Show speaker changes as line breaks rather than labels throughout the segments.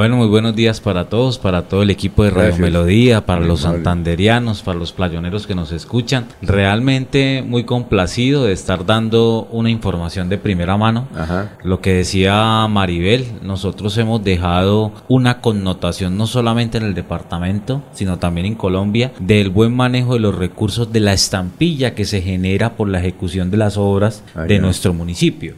Bueno, muy buenos días para todos, para todo el equipo de Radio Melodía, para los santanderianos, para los playoneros que nos escuchan. Realmente muy complacido de estar dando una información de primera mano. Lo que decía Maribel, nosotros hemos dejado una connotación no solamente en el departamento, sino también en Colombia, del buen manejo de los recursos de la estampilla que se genera por la ejecución de las obras ah, de nuestro municipio.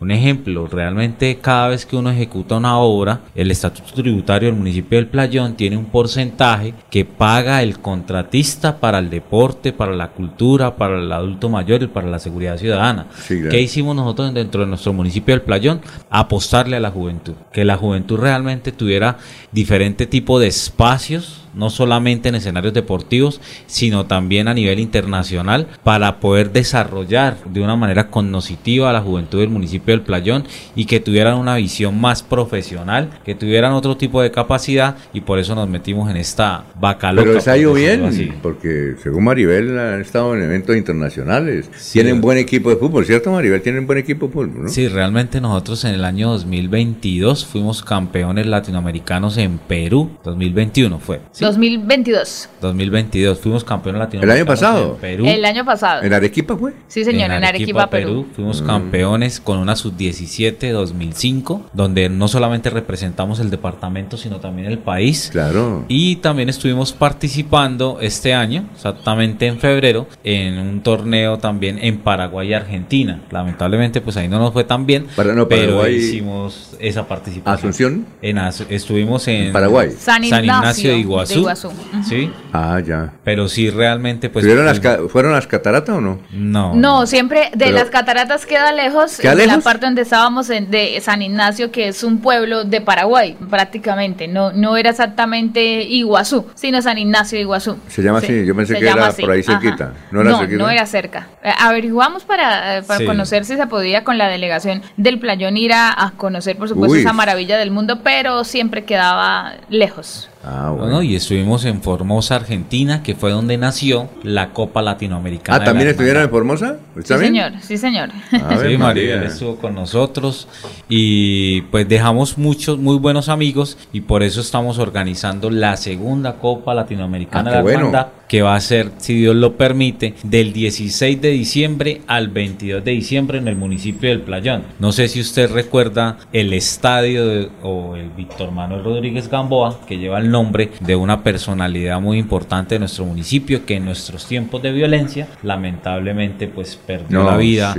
Un ejemplo, realmente cada vez que uno ejecuta una obra, el Estatuto tributario del municipio del Playón tiene un porcentaje que paga el contratista para el deporte, para la cultura, para el adulto mayor y para la seguridad ciudadana. ¿Qué hicimos nosotros dentro de nuestro municipio del Playón? Apostarle a la juventud, que la juventud realmente tuviera diferente tipo de espacios no solamente en escenarios deportivos, sino también a nivel internacional, para poder desarrollar de una manera cognoscitiva a la juventud del municipio del Playón y que tuvieran una visión más profesional, que tuvieran otro tipo de capacidad y por eso nos metimos en esta vaca
loca. Pero les ha ido bien, porque según Maribel han estado en eventos internacionales, tienen buen equipo de fútbol, ¿cierto Maribel? Tienen buen equipo de fútbol, ¿no?
Sí, realmente nosotros en el año 2022 fuimos campeones latinoamericanos en Perú, 2021 fue.
2022.
2022. Fuimos campeones
latinoamericanos. ¿El año pasado?
En Perú. El año pasado.
¿En Arequipa fue?
Sí, señor, en, Arequipa, Perú.
Fuimos mm. campeones con una sub-17 2005, donde no solamente representamos el departamento, sino también el país.
Claro.
Y también estuvimos participando este año, exactamente en febrero, en un torneo también en Paraguay y Argentina. Lamentablemente, pues ahí no nos fue tan bien, pero hicimos esa participación.
¿Asunción?
En estuvimos en,
Paraguay.
San Ignacio, de Iguazú
Sí. Ah, ya.
Pero sí, realmente, pues.
Las ¿Fueron las cataratas o no?
No.
No, siempre de las cataratas queda lejos. de la parte donde estábamos en, de San Ignacio, que es un pueblo de Paraguay, prácticamente. No, no era exactamente Iguazú, sino San Ignacio de Iguazú.
Se llama así, yo pensé que era por ahí cerquita.
No era no, No era cerca. Eh, averiguamos para, eh, para conocer si se podía con la delegación del Playón ir a, conocer, por supuesto, esa maravilla del mundo, pero siempre quedaba lejos.
Ah, bueno. y estuvimos en Formosa, Argentina, que fue donde nació la Copa Latinoamericana.
Ah, ¿también estuvieron en Formosa?
sí, señor, sí, señor.
sí, María estuvo con nosotros y pues dejamos muchos muy buenos amigos y por eso estamos organizando la segunda Copa Latinoamericana ah, de la bueno que va a ser, si Dios lo permite, del 16 de diciembre al 22 de diciembre en el municipio del Playón. No sé si usted recuerda el estadio o el Víctor Manuel Rodríguez Gamboa, que lleva el nombre de una personalidad muy importante de nuestro municipio, que en nuestros tiempos de violencia, lamentablemente, pues perdió la vida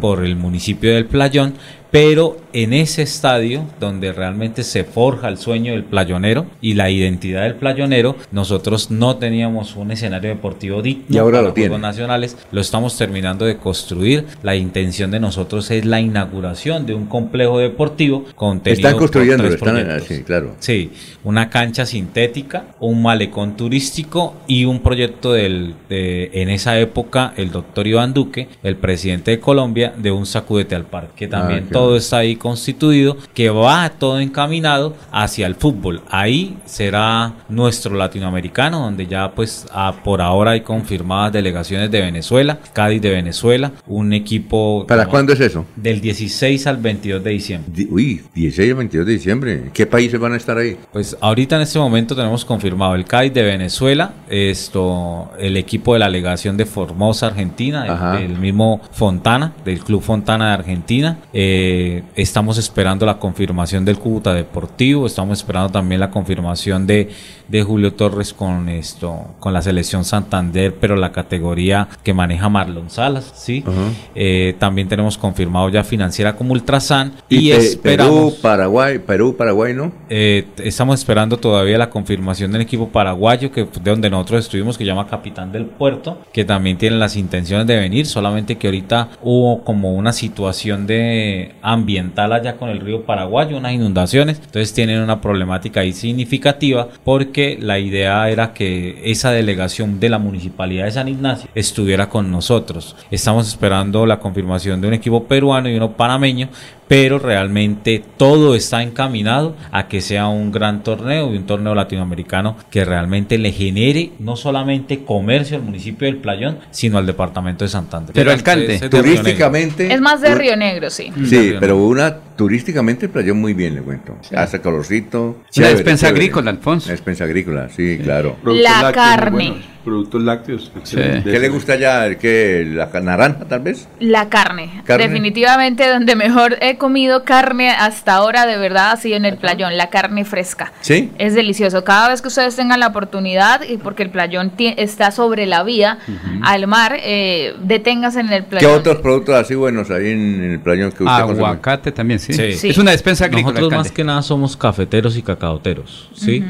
por el municipio del Playón pero en ese estadio donde realmente se forja el sueño del playonero y la identidad del playonero, nosotros no teníamos un escenario deportivo digno
y ahora lo los
nacionales, lo estamos terminando de construir. La intención de nosotros es la inauguración de un complejo deportivo
contenido Están construyendo, están, sí, claro.
Sí, una cancha sintética, un malecón turístico y un proyecto del de, en esa época el doctor Iván Duque, el presidente de Colombia, de un sacudete al parque, que también ah, todo está ahí constituido, que va todo encaminado hacia el fútbol. Ahí será nuestro latinoamericano, donde ya pues por ahora hay confirmadas delegaciones de Venezuela, Cádiz de Venezuela, un equipo...
¿Para cuándo es eso?
Del 16 al 22 de diciembre.
uy, 16 al 22 de diciembre. ¿Qué países van a estar ahí?
Pues ahorita en este momento tenemos confirmado el Cádiz de Venezuela, esto, el equipo de la delegación de Formosa, Argentina, el, mismo Fontana, del Club Fontana de Argentina, eh, eh, estamos esperando la confirmación del Cúcuta Deportivo, estamos esperando también la confirmación de, de Julio Torres con esto, con la selección Santander, pero la categoría que maneja Marlon Salas, ¿sí? Eh, también tenemos confirmado ya financiera como Ultrasan y,
esperamos, Perú, Paraguay, Perú, Paraguay, ¿no?
Eh, estamos esperando todavía la confirmación del equipo paraguayo que de donde nosotros estuvimos que llama Capitán del Puerto, que también tiene las intenciones de venir, solamente que ahorita hubo como una situación de ambiental allá con el río Paraguay, unas inundaciones, entonces tienen una problemática ahí significativa porque la idea era que esa delegación de la municipalidad de San Ignacio estuviera con nosotros. Estamos esperando la confirmación de un equipo peruano y uno panameño, pero realmente todo está encaminado a que sea un gran torneo y un torneo latinoamericano que realmente le genere no solamente comercio al municipio del Playón, sino al departamento de Santander.
Pero alcalde, turísticamente...
Es más de Río Negro, sí.
Sí, pero una turísticamente el playón muy bien, le cuento. Hace colorcito.
La despensa agrícola, Alfonso.
La despensa agrícola, sí, claro.
La carne
productos lácteos.
¿Qué le gusta ya? ¿Qué, ¿La naranja tal vez?
La carne. Definitivamente donde mejor he comido carne hasta ahora de verdad ha sido en el playón, la carne fresca.
Sí.
Es delicioso. Cada vez que ustedes tengan la oportunidad, y porque el playón está sobre la vía al mar, eh, deténgase en el playón.
¿Qué otros productos así buenos hay en, el playón que usted
Aguacate también, sí. Es una despensa agrícola.
Nosotros más que nada somos cafeteros y cacaoteros, ¿sí?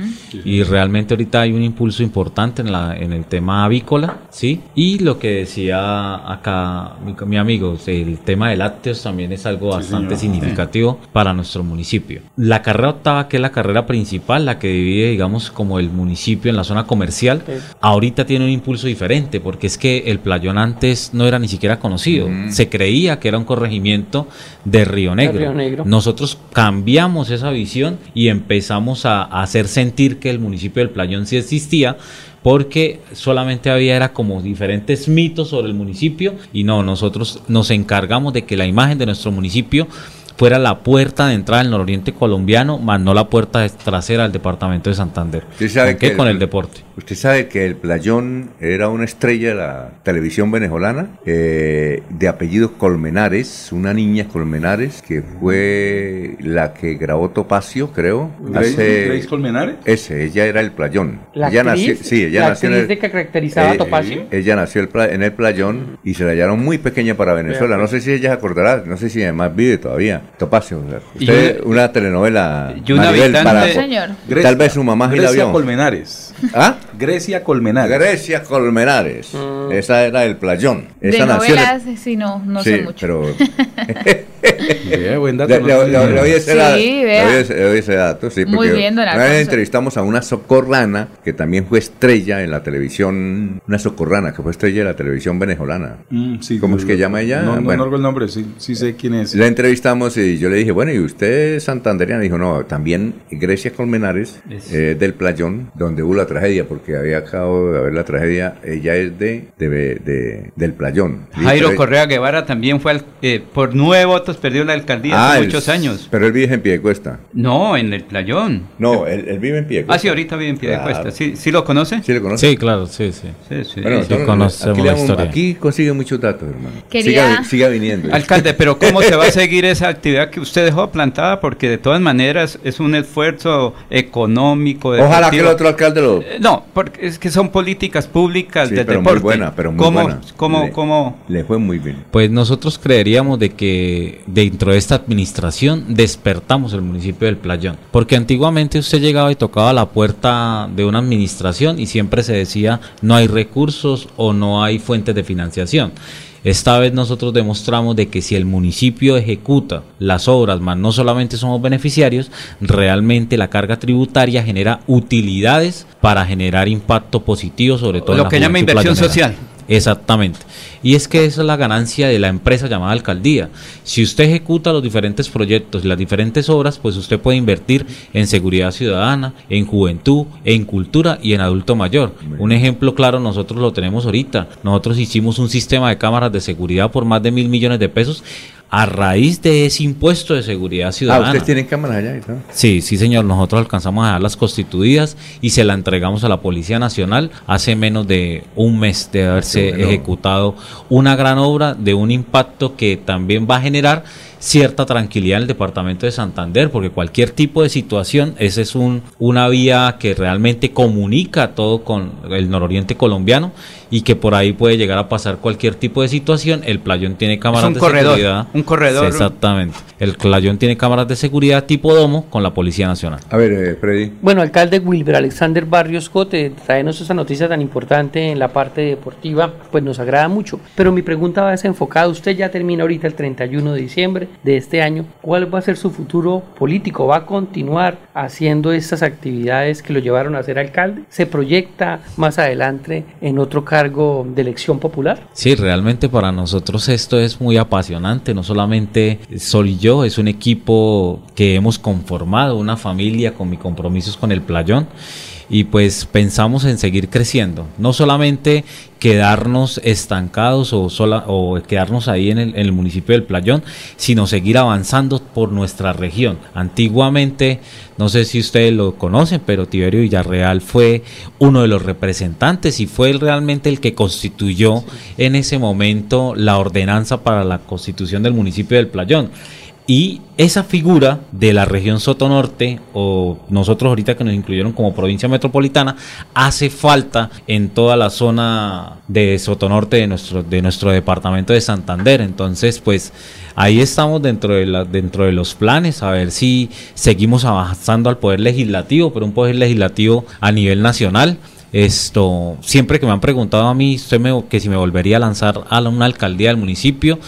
Y realmente ahorita hay un impulso importante en, la, en el tema avícola, ¿sí? Y lo que decía acá mi, amigo, el tema de lácteos también es algo bastante significativo para nuestro municipio. La carrera octava, que es la carrera principal, la que divide, digamos, como el municipio en la zona comercial, ahorita tiene un impulso diferente, porque es que el playón antes no era ni siquiera conocido. Se creía que era un corregimiento de Río Negro. Nosotros cambiamos esa visión y empezamos a hacer sentir que el municipio del playón sí existía porque solamente había era como diferentes mitos sobre el municipio y no, nosotros nos encargamos de que la imagen de nuestro municipio fuera la puerta de entrada del nororiente colombiano, más no la puerta trasera del departamento de Santander.
¿Usted sabe que con el, deporte? Usted sabe que el Playón era una estrella de la televisión venezolana, eh, de apellido Colmenares, una niña Colmenares, que fue la que grabó Topacio, creo.
¿Grace, Colmenares?
Ese, ella era el Playón.
¿La
ella
nació,
sí, ella nació en el,
que caracterizaba
eh,
Topacio?
Ella nació en el Playón y se la hallaron muy pequeña para Venezuela. No sé si ella se acordará, no sé si además vive todavía. Topacio. Usted, una telenovela.
Y una
Maribel, señor.
tal vez su mamá
Grecia la vio. Colmenares.
¿Ah?
Grecia Colmenares.
Grecia Colmenares. Mm. Esa era el playón.
Esa de novelas, sí, no, no sé mucho.
Pero...
buen dato.
Le, oí ese dato. Sí, vea. Le ese dato, sí.
Muy bien, don Una
vez entrevistamos a una socorrana que también fue estrella en la televisión, una socorrana que fue estrella de la televisión venezolana. Mm, sí, ¿Cómo es que llama ella?
No, bueno, no el nombre, sí, sí sé quién es.
La entrevistamos y yo le dije, bueno, ¿y usted es santanderiana? Dijo, no, también Grecia Colmenares, eh, del Playón, donde hubo la tragedia, porque había acabado de haber la tragedia, ella es de, de, del Playón.
Jairo Correa Guevara también fue eh, por nueve votos perdió la alcaldía hace ah, muchos años.
Pero él vive en Piedecuesta.
No, en el Playón.
No, él, vive en Piedecuesta.
Ah, sí, ahorita vive en Piedecuesta. ¿Sí, ¿Sí lo conoce?
Sí, lo conoce.
Sí, claro, sí, sí.
Sí, sí. Bueno, sí, conocemos aquí, la historia. aquí consigue muchos datos, hermano.
Quería...
Siga, viniendo.
Alcalde, pero ¿cómo se va a seguir esa actividad que usted dejó plantada? Porque de todas maneras es un esfuerzo económico.
Ojalá que el otro alcalde lo...
Eh, no, porque es que son políticas públicas del
pero
deporte.
Muy buena, pero muy
¿Cómo,
buena.
¿Cómo,
le,
cómo?
Le fue muy bien.
Pues nosotros creeríamos de que dentro de esta administración despertamos el municipio del Playón. Porque antiguamente usted llegaba y tocaba la puerta de una administración y siempre se decía no hay recursos o no hay fuentes de financiación. Esta vez nosotros demostramos de que si el municipio ejecuta las obras, más no solamente somos beneficiarios, realmente la carga tributaria genera utilidades para generar impacto positivo sobre todo
lo
en la
que llama inversión social.
Exactamente. Y es que esa es la ganancia de la empresa llamada alcaldía. Si usted ejecuta los diferentes proyectos y las diferentes obras, pues usted puede invertir en seguridad ciudadana, en juventud, en cultura y en adulto mayor. Un ejemplo claro nosotros lo tenemos ahorita. Nosotros hicimos un sistema de cámaras de seguridad por más de mil millones de pesos a raíz de ese impuesto de seguridad ciudadana.
Ah, ¿ustedes tienen cámaras allá y
Sí, sí, señor. Nosotros alcanzamos a las constituidas y se la entregamos a la Policía Nacional hace menos de un mes de haberse ejecutado una gran obra de un impacto que también va a generar cierta tranquilidad en el departamento de Santander, porque cualquier tipo de situación, esa es un, una vía que realmente comunica todo con el nororiente colombiano y que por ahí puede llegar a pasar cualquier tipo de situación. El playón tiene cámaras de seguridad.
Un corredor.
exactamente. El playón tiene cámaras de seguridad tipo domo con la Policía Nacional.
A ver, eh, Freddy.
Bueno, alcalde Wilber Alexander Barrios Cote, traernos esta noticia tan importante en la parte deportiva, pues nos agrada mucho. Pero mi pregunta va a ser enfocada, usted ya termina ahorita el 31 de diciembre de este año, ¿cuál va a ser su futuro político? ¿Va a continuar haciendo estas actividades que lo llevaron a ser alcalde? ¿Se proyecta más adelante en otro caso? Cargo de elección popular?
Sí, realmente para nosotros esto es muy apasionante, no solamente Sol y yo, es un equipo que hemos conformado, una familia con mis compromisos con el playón y pues pensamos en seguir creciendo, no solamente quedarnos estancados o, sola, o quedarnos ahí en el, municipio del Playón, sino seguir avanzando por nuestra región. Antiguamente, no sé si ustedes lo conocen, pero Tiberio Villarreal fue uno de los representantes y fue realmente el que constituyó en ese momento la ordenanza para la constitución del municipio del Playón. Y esa figura de la región Sotonorte, o nosotros ahorita que nos incluyeron como provincia metropolitana, hace falta en toda la zona de Sotonorte de nuestro, de nuestro departamento de Santander. Entonces, pues ahí estamos dentro de, la, dentro de los planes, a ver si seguimos avanzando al poder legislativo, pero un poder legislativo a nivel nacional. Esto, siempre que me han preguntado a mí que si me volvería a lanzar a una alcaldía del municipio,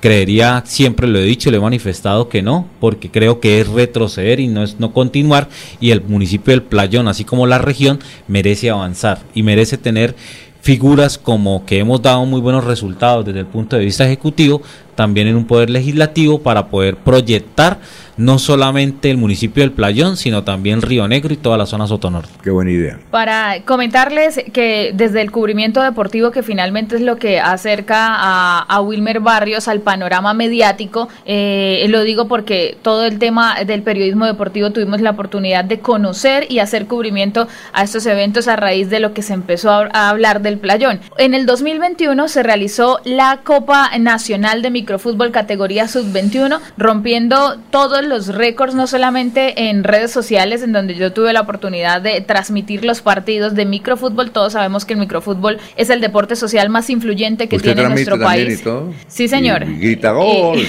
creería, siempre lo he dicho, le he manifestado que no, porque creo que es retroceder y no es no continuar y el municipio del Playón, así como la región, merece avanzar y merece tener figuras como que hemos dado muy buenos resultados desde el punto de vista ejecutivo, también en un poder legislativo para poder proyectar no solamente el municipio del Playón, sino también Río Negro y toda la zona sotonorte.
Qué buena idea.
Para comentarles que desde el cubrimiento deportivo, que finalmente es lo que acerca a, Wilmer Barrios al panorama mediático, eh, lo digo porque todo el tema del periodismo deportivo tuvimos la oportunidad de conocer y hacer cubrimiento a estos eventos a raíz de lo que se empezó a, a hablar del Playón. En el 2021 se realizó la Copa Nacional de Microfútbol categoría sub-21, rompiendo todos los récords, no solamente en redes sociales, en donde yo tuve la oportunidad de transmitir los partidos de microfútbol. Todos sabemos que el microfútbol es el deporte social más influyente que tiene nuestro país. Sí, señor.
grita gol.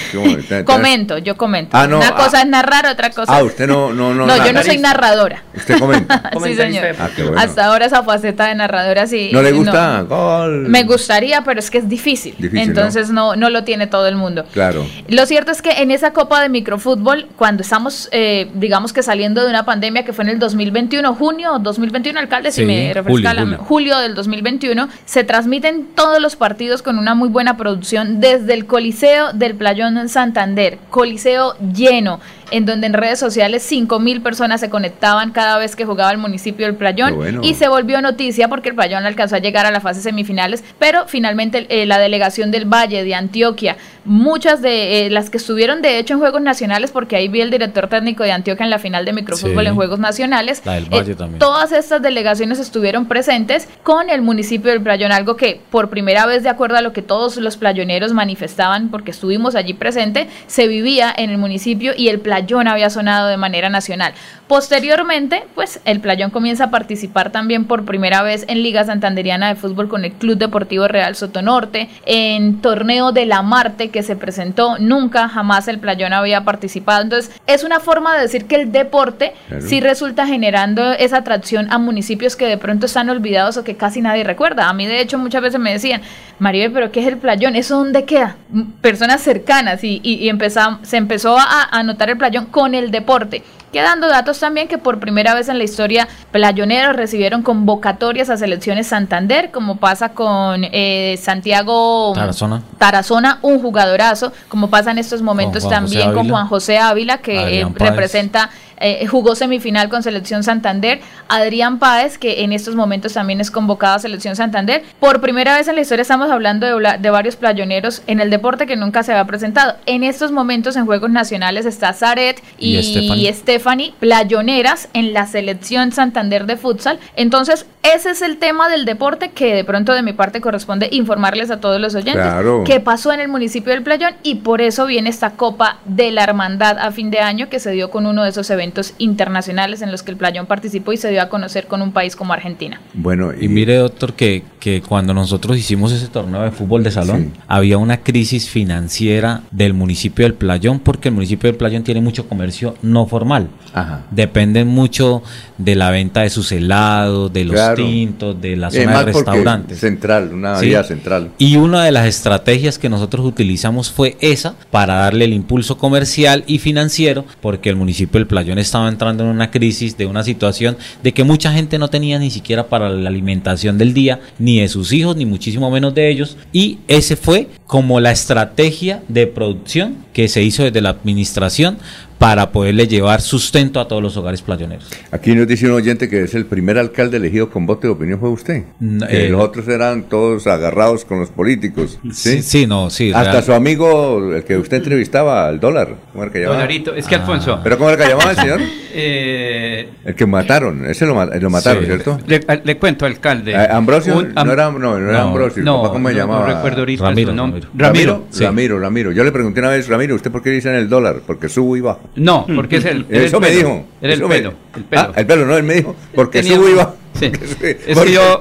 comento, yo comento. Ah, Una cosa ah. es narrar, otra cosa.
Ah, usted no, no, no.
No, yo no soy narradora.
Usted comenta.
sí, señor. Ah, Hasta ahora esa faceta de narradora sí.
¿No le gusta? Gol.
Me gustaría, pero es que es difícil. Entonces ¿no? no, lo tiene todo el mundo.
Claro.
Lo cierto es que en esa Copa de Microfútbol cuando estamos, eh, digamos que saliendo de una pandemia que fue en el 2021, junio 2021, alcalde, si me refresca julio, julio del 2021, se transmiten todos los partidos con una muy buena producción desde el Coliseo del Playón Santander, Coliseo lleno en donde en redes sociales 5 mil personas se conectaban cada vez que jugaba el municipio del Playón y se volvió noticia porque el Playón alcanzó a llegar a la fase semifinales, pero finalmente eh, la delegación del Valle de Antioquia, muchas de eh, las que estuvieron de hecho en Juegos Nacionales, porque ahí vi el director técnico de Antioquia en la final de microfútbol en Juegos Nacionales,
eh,
todas estas delegaciones estuvieron presentes con el municipio del Playón, algo que por primera vez de acuerdo a lo que todos los playoneros manifestaban, porque estuvimos allí presente, se vivía en el municipio y el Playón Playón había sonado de manera nacional. Posteriormente, pues el Playón comienza a participar también por primera vez en Liga Santanderiana de Fútbol con el Club Deportivo Real Sotonorte, en Torneo de la Marte que se presentó, nunca jamás el Playón había participado. Entonces, es una forma de decir que el deporte sí resulta generando esa atracción a municipios que de pronto están olvidados o que casi nadie recuerda. A mí, de hecho, muchas veces me decían, Maribel, ¿pero qué es el Playón? ¿Eso dónde queda? Personas cercanas y, y, se empezó a, a notar el Playón con el deporte. Quedando datos también que por primera vez en la historia playoneros recibieron convocatorias a selecciones Santander, como pasa con eh, Santiago
Tarazona.
Tarazona, un jugadorazo, como pasa en estos momentos también con Juan José Ávila, que representa eh, jugó semifinal con Selección Santander. Adrián Páez, que en estos momentos también es convocado a Selección Santander. Por primera vez en la historia estamos hablando de, de varios playoneros en el deporte que nunca se había presentado. En estos momentos en Juegos Nacionales está Zaret y, y Stephanie, playoneras en la Selección Santander de futsal. Entonces, ese es el tema del deporte que de pronto de mi parte corresponde informarles a todos los oyentes qué pasó en el municipio del Playón y por eso viene esta Copa de la Hermandad a fin de año que se dio con uno de esos eventos internacionales en los que el Playón participó y se dio a conocer con un país como Argentina.
Bueno, y, mire doctor que, que cuando nosotros hicimos ese torneo de fútbol de salón, había una crisis financiera del municipio del Playón porque el municipio del Playón tiene mucho comercio no formal. Ajá. Dependen mucho de la venta de sus helados, de los tintos, de la zona de restaurantes.
Central, una vía central.
Y una de las estrategias que nosotros utilizamos fue esa para darle el impulso comercial y financiero porque el municipio del Playón estaba entrando en una crisis, de una situación de que mucha gente no tenía ni siquiera para la alimentación del día, ni de sus hijos, ni muchísimo menos de ellos. Y ese fue como la estrategia de producción que se hizo desde la administración para poderle llevar sustento a todos los hogares playoneros.
Aquí nos dice un oyente que es el primer alcalde elegido con voto de opinión fue usted. Eh, los otros eran todos agarrados con los políticos.
Sí, sí, no, sí.
Hasta su amigo, el que usted entrevistaba, el dólar.
¿Cómo era que llamaba? Dolarito, es que ah. Alfonso.
¿Pero cómo era que llamaba el señor? Eh, el que mataron, ese lo, mataron, ¿cierto?
Le, cuento, alcalde.
Eh, Ambrosio, no, era, no, era Ambrosio,
no, ¿cómo
me llamaba?
No recuerdo ahorita
Ramiro,
Ramiro. Ramiro, Ramiro, Ramiro, Yo le pregunté una vez, Ramiro, ¿usted por qué dice en el dólar? Porque subo y bajo.
No, porque es el.
Eso me dijo.
Era el pelo,
el pelo. Ah, el pelo, no, él me dijo, porque subo y bajo.
Sí. Es que yo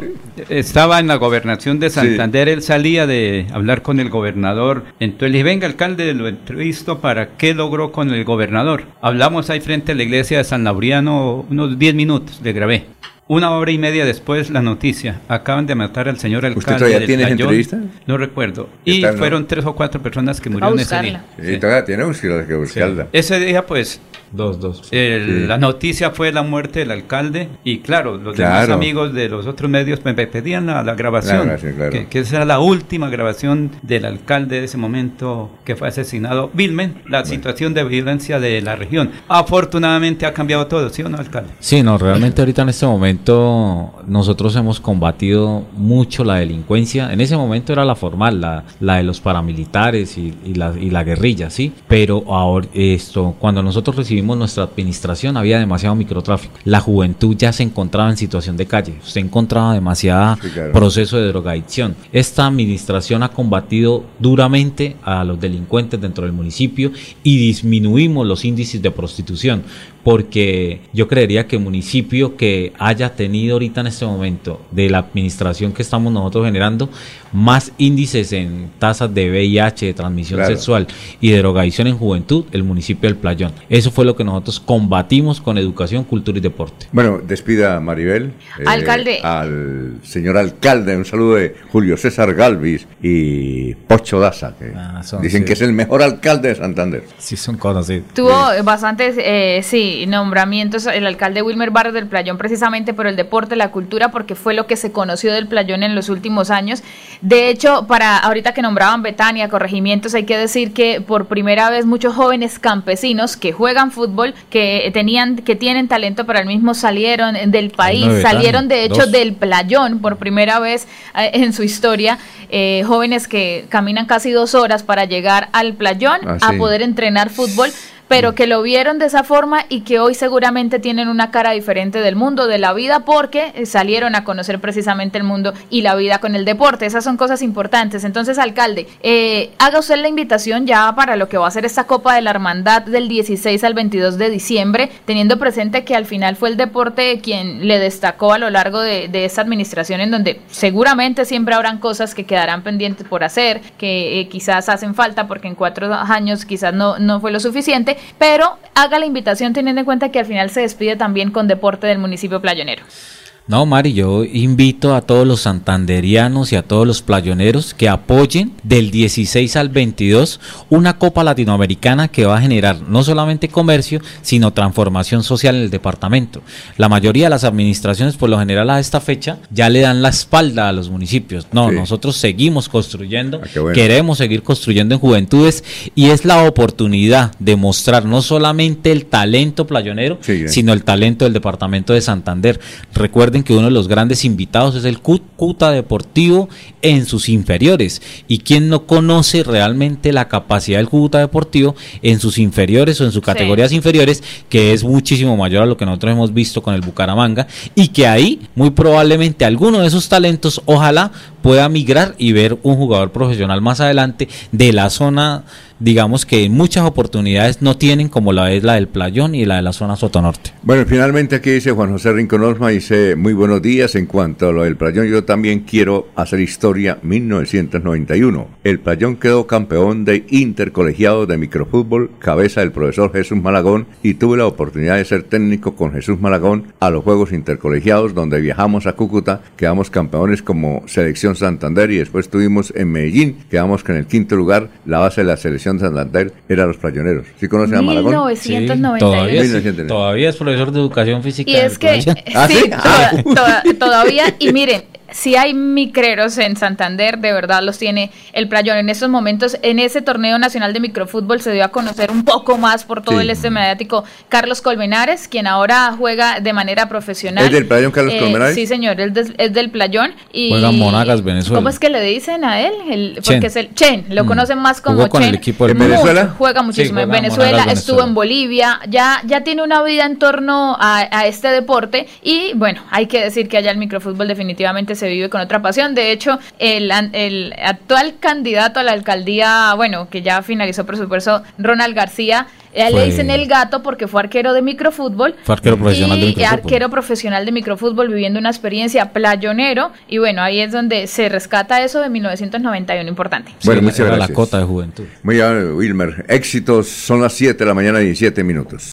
estaba en la gobernación de Santander, él salía de hablar con el gobernador, entonces le dije, venga alcalde, lo entrevisto para qué logró con el gobernador. Hablamos ahí frente a la iglesia de San Laureano unos 10 minutos, le grabé. Una hora y media después, la noticia. Acaban de matar al señor alcalde.
¿Usted todavía tiene entrevista?
No recuerdo. Y fueron tres o cuatro personas que murieron ese día.
Sí, todavía tiene que buscarla.
Ese día, pues,
Dos, dos.
La noticia fue la muerte del alcalde y claro, los demás amigos de los otros medios me pedían la, grabación, que, que, esa era la última grabación del alcalde de ese momento que fue asesinado vilmente, la situación de violencia de la región. Afortunadamente ha cambiado todo, ¿sí o no, alcalde?
Sí, no, realmente ahorita en este momento nosotros hemos combatido mucho la delincuencia. En ese momento era la formal, la, la de los paramilitares y, y, la, y la guerrilla, ¿sí? Pero ahora esto, cuando nosotros recibimos nuestra administración había demasiado microtráfico. La juventud ya se encontraba en situación de calle, se encontraba demasiado proceso de drogadicción. Esta administración ha combatido duramente a los delincuentes dentro del municipio y disminuimos los índices de prostitución porque yo creería que municipio que haya tenido ahorita en este momento de la administración que estamos nosotros generando más índices en tasas de VIH, de transmisión sexual y de drogadicción en juventud, el municipio del Playón. Eso fue lo que nosotros combatimos con educación, cultura y deporte.
Bueno, despida Maribel.
Eh, alcalde.
Al señor alcalde, un saludo de Julio César Galvis y Pocho Daza, que ah, dicen que es el mejor alcalde de Santander.
Sí, son conocidos.
Tuvo bastantes, eh, sí, nombramientos, el alcalde Wilmer Barros del Playón precisamente por el deporte, la cultura, porque fue lo que se conoció del Playón en los últimos años. De hecho, para ahorita que nombraban Betania, corregimientos, hay que decir que por primera vez muchos jóvenes campesinos que juegan fútbol, que tenían, que tienen talento para el mismo, salieron del país, salieron de hecho del Playón por primera vez eh, en su historia, eh, jóvenes que caminan casi dos horas para llegar al Playón ah, a poder entrenar fútbol pero que lo vieron de esa forma y que hoy seguramente tienen una cara diferente del mundo, de la vida, porque eh, salieron a conocer precisamente el mundo y la vida con el deporte. Esas son cosas importantes. Entonces, alcalde, eh, haga usted la invitación ya para lo que va a ser esta Copa de la Hermandad del 16 al 22 de diciembre, teniendo presente que al final fue el deporte quien le destacó a lo largo de, de esta administración, en donde seguramente siempre habrán cosas que quedarán pendientes por hacer, que eh, quizás hacen falta porque en cuatro años quizás no, no fue lo suficiente, pero haga la invitación teniendo en cuenta que al final se despide también con deporte del municipio playonero.
No, Mari, yo invito a todos los santanderianos y a todos los playoneros que apoyen del 16 al 22 una Copa Latinoamericana que va a generar no solamente comercio, sino transformación social en el departamento. La mayoría de las administraciones, por lo general, a esta fecha ya le dan la espalda a los municipios. No, nosotros seguimos construyendo, ah, queremos seguir construyendo en juventudes y es la oportunidad de mostrar no solamente el talento playonero, sino el talento del departamento de Santander. Recuerden que uno de los grandes invitados es el Cuta Deportivo en sus inferiores. ¿Y quién no conoce realmente la capacidad del Cuta Deportivo en sus inferiores o en sus categorías inferiores, que es muchísimo mayor a lo que nosotros hemos visto con el Bucaramanga? Y que ahí, muy probablemente, alguno de esos talentos, ojalá pueda migrar y ver un jugador profesional más adelante de la zona digamos que muchas oportunidades no tienen como la es la del Playón y la de la zona Sotonorte.
Bueno, finalmente aquí dice Juan José Rincón Osma, dice muy buenos días en cuanto a lo del Playón, yo también quiero hacer historia 1991. El Playón quedó campeón de intercolegiado de microfútbol, cabeza del profesor Jesús Malagón y tuve la oportunidad de ser técnico con Jesús Malagón a los Juegos Intercolegiados donde viajamos a Cúcuta, quedamos campeones como selección Santander y después estuvimos en Medellín, quedamos con el quinto lugar, la base de la selección de Santander era los playoneros. ¿Sí conocen a Malagón?
1991.
todavía, es profesor de educación física.
Y es que, ¿Ah, sí, ah. todavía, y miren, si hay micreros en Santander, de verdad los tiene el Playón. En estos momentos, en ese torneo nacional de microfútbol se dio a conocer un poco más por todo el este mediático Carlos Colmenares, quien ahora juega de manera profesional.
¿Es del Playón Carlos eh, Colmenares?
Sí, señor, es, del Playón.
Y, juega Monagas, Venezuela.
¿Cómo es que le dicen a él? El, porque es el Chen, lo mm. conocen más como
Chen.
el
equipo
¿En Venezuela?
juega muchísimo en Venezuela, estuvo en Bolivia, ya, ya tiene una vida en torno a, a este deporte y bueno, hay que decir que allá el microfútbol definitivamente se vive con otra pasión. De hecho, el, el actual candidato a la alcaldía, bueno, que ya finalizó por supuesto, Ronald García, él le dicen el gato porque fue arquero de microfútbol.
Fue arquero profesional de microfútbol.
arquero profesional de microfútbol viviendo una experiencia playonero. Y bueno, ahí es donde se rescata eso de 1991, importante.
Bueno, muchas gracias.
la cota de juventud.
Muy bien, Wilmer. Éxitos, son las 7 de la mañana, 17 minutos.